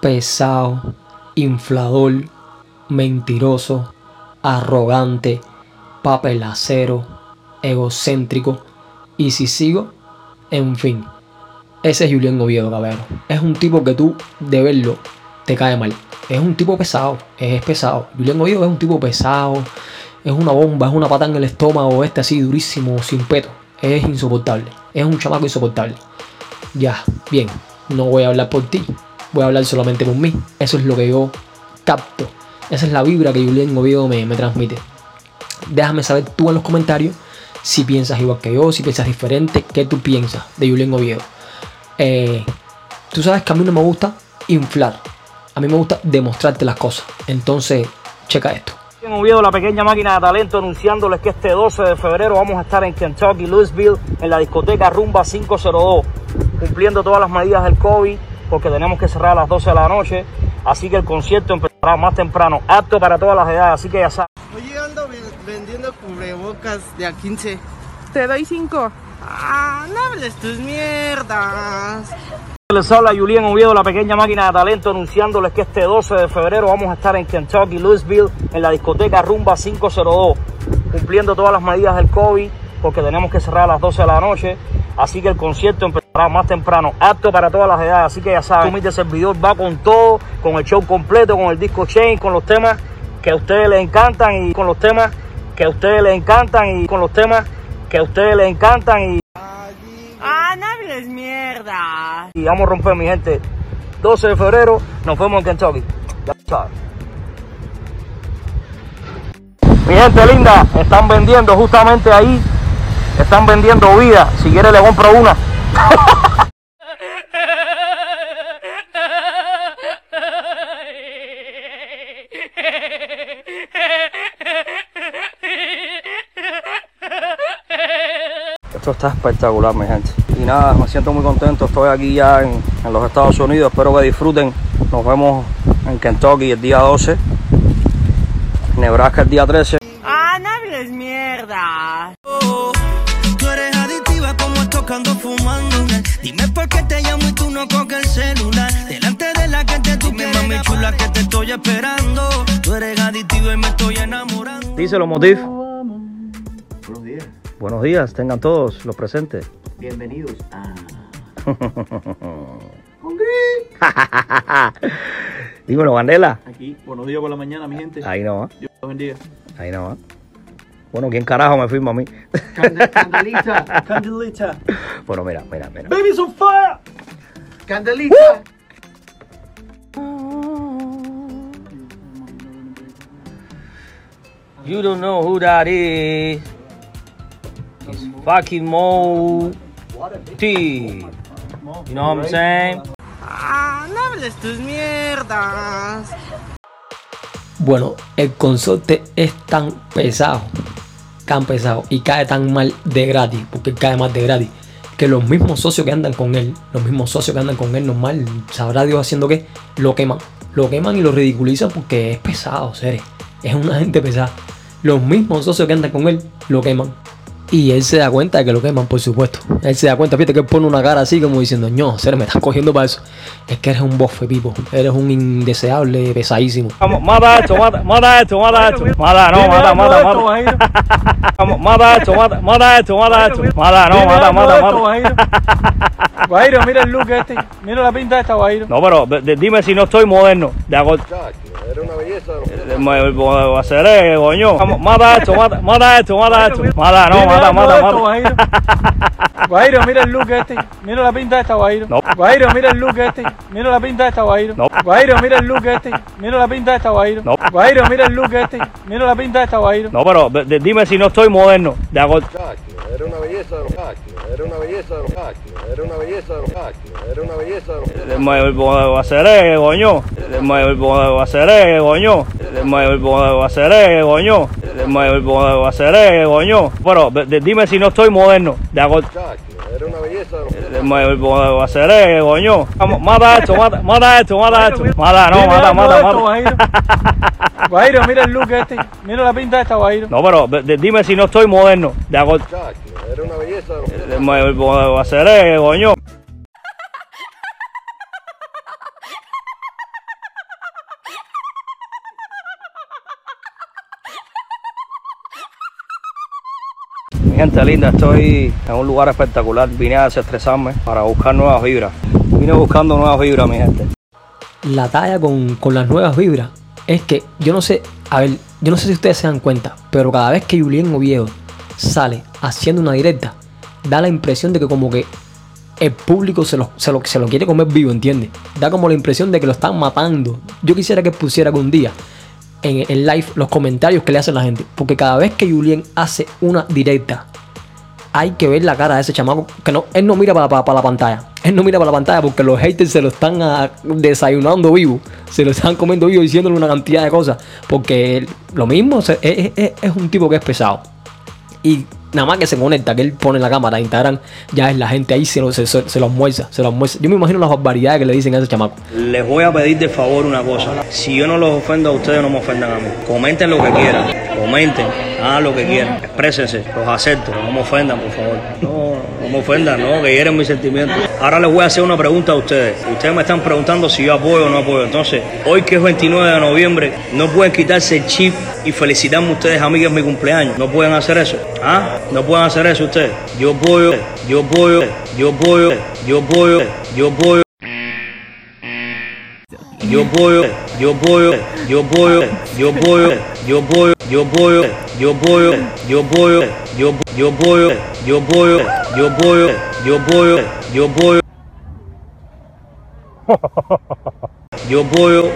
pesado, inflador, mentiroso, arrogante, papelacero, egocéntrico. Y si sigo, en fin. Ese es Julián Oviedo, cabrón. Es un tipo que tú, de verlo, te cae mal. Es un tipo pesado, es pesado. Julián Oviedo es un tipo pesado, es una bomba, es una pata en el estómago, este así durísimo, sin peto. Es insoportable, es un chamaco insoportable. Ya, bien, no voy a hablar por ti, voy a hablar solamente por mí. Eso es lo que yo capto. Esa es la vibra que Julián Oviedo me, me transmite. Déjame saber tú en los comentarios si piensas igual que yo, si piensas diferente, qué tú piensas de Julián Oviedo. Eh, tú sabes que a mí no me gusta inflar, a mí me gusta demostrarte las cosas. Entonces, checa esto. Oviedo, la pequeña máquina de talento, anunciándoles que este 12 de febrero vamos a estar en Kentucky, Louisville, en la discoteca Rumba 502, cumpliendo todas las medidas del COVID, porque tenemos que cerrar a las 12 de la noche. Así que el concierto empezará más temprano, apto para todas las edades, así que ya sabes. Oye, ando vendiendo cubrebocas de a 15. Te doy 5. Ah, no hables tus mierdas. Les habla Julián Oviedo, la pequeña máquina de talento, anunciándoles que este 12 de febrero vamos a estar en Kentucky, Louisville, en la discoteca Rumba 502, cumpliendo todas las medidas del COVID, porque tenemos que cerrar a las 12 de la noche. Así que el concierto empezará más temprano, apto para todas las edades. Así que ya saben, humilde servidor va con todo, con el show completo, con el disco chain, con los temas que a ustedes les encantan y con los temas que a ustedes les encantan y con los temas que a ustedes les encantan y, Ah, no hables mierda. y vamos a romper mi gente. 12 de febrero nos vemos en Kentucky. Ya saben. Mi gente linda, están vendiendo justamente ahí, están vendiendo vida. Si quiere le compro una. Esto está espectacular, mi gente. Y nada, me siento muy contento. Estoy aquí ya en, en los Estados Unidos. Espero que disfruten. Nos vemos en Kentucky el día 12. Nebraska el día 13. Ah, no hables mierda. Dime por qué te llamo y tú no coges el celular. Delante de la que te tú Dime, mami chula que te estoy esperando. Tú eres adictiva y me estoy enamorando. Díselo, Motif. Buenos días, Buenos días, tengan todos los presentes. bienvenidos a Dímelo, Candela. aquí. Buenos días por la mañana, mi gente. Ahí no va, Dios los bendiga. ahí no va. Bueno, ¿quién carajo me firma a mí? Cande- Candelita, Candelita. Bueno, mira, mira, mira. Baby's on fire. Candelita. You don't know who that is. It's fucking Mo T. You know what I'm saying? Ah, no hables tus mierdas. Bueno, el consorte es tan pesado, tan pesado y cae tan mal de gratis, porque cae más de gratis, que los mismos socios que andan con él, los mismos socios que andan con él normal, sabrá Dios haciendo qué, lo queman. Lo queman y lo ridiculizan porque es pesado, seres. Es una gente pesada. Los mismos socios que andan con él lo queman. Y él se da cuenta de que lo queman, por supuesto. Él se da cuenta, fíjate que él pone una cara así como diciendo, no, ser me estás cogiendo para eso. Es que eres un bofe, Pipo. Eres un indeseable pesadísimo. Vamos, mata esto, mata, mata esto, mata esto. Mata, no, mata, mata, mata. Vamos, mata esto, mata, mata esto, mata esto. Mata, no, mata, mata, mata. Guairo, mira el look este. Mira la pinta de esta, Guairo. No, pero dime si no estoy moderno. De acuerdo. Era una belleza. Me voy a hacer, eh, coño. Mata esto, mata, mata esto, mata esto. Mata, no, mata, mata, mata. Guairo. Mira el look este. Mira la pinta de esta, Guairo. No. Guairo, mira el look este. Mira la pinta de esta, Guairo. No. Guairo, mira el look este. Mira la pinta de esta, Guairo. No. Guairo, mira el look este. Mira la pinta de esta, Guairo. No, pero dime si no estoy moderno. De acuerdo. Era una belleza. Era una belleza. Era una belleza. Era una belleza. Me voy a hacer, coño. Me voy a hacer, coño. Me voy a hacer, coño. Me voy a hacer, de- de- dime si no estoy moderno. De acuerdo. Era una belleza. Voy a hacer, coño. Vamos, mata esto, mata, mata esto, mata esto. Mata, no, mata, mata, mata. Guairo. Mira el look este. Mira la pinta de esta, Guairo. No, pero de- de- dime si no estoy moderno. De una belleza. Va eh, a ser, coño. gente linda, estoy en un lugar espectacular. Vine a desestresarme para buscar nuevas vibras. Vine buscando nuevas vibras, mi gente. La talla con, con, las nuevas vibras es que yo no sé, a ver, yo no sé si ustedes se dan cuenta, pero cada vez que Julián Oviedo sale haciendo una directa, da la impresión de que como que el público se lo, se lo, quiere comer vivo, ¿entiendes? Da como la impresión de que lo están matando. Yo quisiera que pusiera algún día en, en live los comentarios que le hace la gente. Porque cada vez que Julien hace una directa, hay que ver la cara de ese chamaco. Que no, él no mira para, para, para la pantalla. Él no mira para la pantalla porque los haters se lo están ah, desayunando vivo. Se lo están comiendo vivo diciéndole una cantidad de cosas. Porque lo mismo, es, es- es un tipo que es pesado. Y nada más que se conecta, que él pone la cámara Instagram, ya es la gente ahí se lo, se, se, se lo almuerza, se lo almuerza. Yo me imagino las barbaridades que le dicen a ese chamaco. Les voy a pedir de favor una cosa. Si yo no los ofendo a ustedes, no me ofendan a mí. Comenten lo que quieran. Comenten. Lo que quieran. Exprésense. Los acepto. No me ofendan, por favor. No, no me ofendan, no, que hieren mis sentimientos. Ahora les voy a hacer una pregunta a ustedes. Ustedes me están preguntando si yo apoyo o no apoyo. Entonces, hoy que es 29 de noviembre, no pueden quitarse el chip y felicitarme ustedes a mí que es mi cumpleaños. No pueden hacer eso. ¿Ah? No pueden hacer eso ustedes. Yo apoyo, yo apoyo, yo apoyo, yo apoyo, yo apoyo. Yo voy, yo voy, yo voy, yo voy, yo voy, Yo boy, yo boy, yo boy, yo yo boy, yo boy, yo boy, yo boy, yo boy. Yo boy.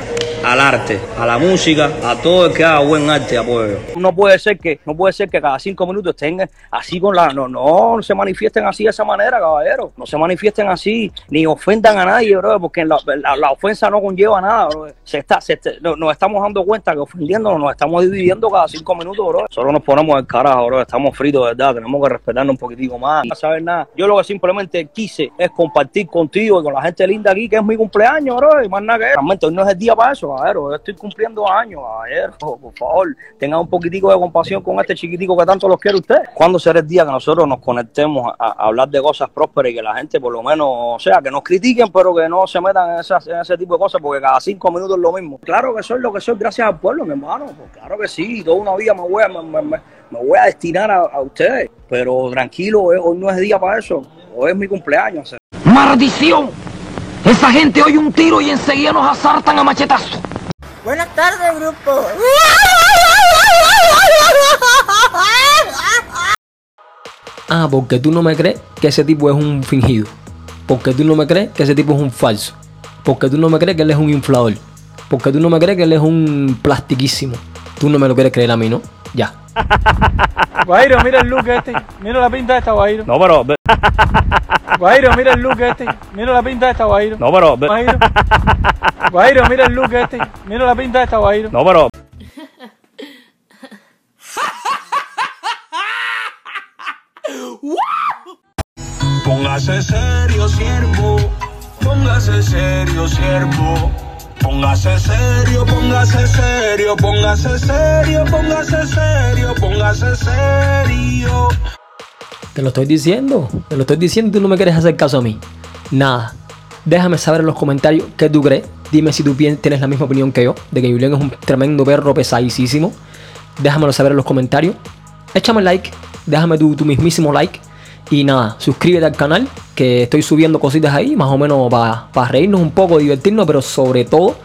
Al arte, a la música, a todo el que haga buen arte apoyo. No puede ser que, no puede ser que cada cinco minutos estén así con la, no, no, no se manifiesten así de esa manera, caballero. No se manifiesten así, ni ofendan a nadie, bro, porque la, la- ofensa no conlleva nada, bro. Se está, se está- no- nos estamos dando cuenta que ofendiéndonos nos estamos dividiendo cada cinco minutos, bro. Solo nos ponemos el carajo, bro. Estamos fritos, ¿verdad? Tenemos que respetarnos un poquitico más. No saber nada. Yo lo que simplemente quise es compartir contigo y con la gente linda aquí, que es mi cumpleaños, bro. Y más nada que. Realmente hoy no es el día para eso, caballero. Yo estoy cumpliendo años, caballero. Por favor, tengan un poquitico de compasión con este chiquitico que tanto los quiere usted. ¿Cuándo será el día que nosotros nos conectemos a, hablar de cosas prósperas y que la gente, por lo menos, o sea, que nos critiquen, pero que no se metan en, esas- en ese tipo de cosas, porque cada cinco minutos es lo mismo. Claro que soy lo que soy gracias al pueblo, mi hermano. Pues claro que sí, toda una vida me voy a, me, me- me- voy a destinar a, a ustedes. Pero tranquilo, eh, hoy no es día para eso. Hoy es mi cumpleaños. ¡Maldición! Esa gente oye un tiro y enseguida nos asaltan a machetazo. Buenas tardes, grupo. Ah, porque tú no me crees que ese tipo es un fingido. Porque tú no me crees que ese tipo es un falso. Porque tú no me crees que él es un inflador. Porque tú no me crees que él es un plastiquísimo. Tú no me lo quieres creer a mí, ¿no? Ya. Guairo, mira el look este. Mira la pinta de esta, Guairo. No, pero. Guairo, mira el look este. Mira la pinta de esta, Guairo. No, pero. Guairo. Guairo, mira el look este. Mira la pinta de esta, Guairo. No, pero. Póngase serio, siervo. Póngase serio, siervo. Póngase serio, póngase serio, póngase serio, póngase serio, póngase serio. Te lo estoy diciendo. Te lo estoy diciendo y tú no me quieres hacer caso a mí. Nada. Déjame saber en los comentarios qué tú crees. Dime si tú tienes la misma opinión que yo. De que Julián es un tremendo perro pesadísimo. Déjamelo saber en los comentarios. Échame like. Déjame tu mismísimo like. Y nada, suscríbete al canal. Que estoy subiendo cositas ahí. Más o menos para reírnos un poco, divertirnos. Pero sobre todo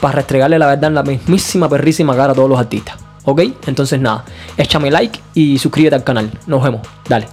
para restregarle la verdad en la mismísima perrísima cara a todos los artistas. ¿Ok? Entonces nada, échame like y suscríbete al canal. Nos vemos. Dale.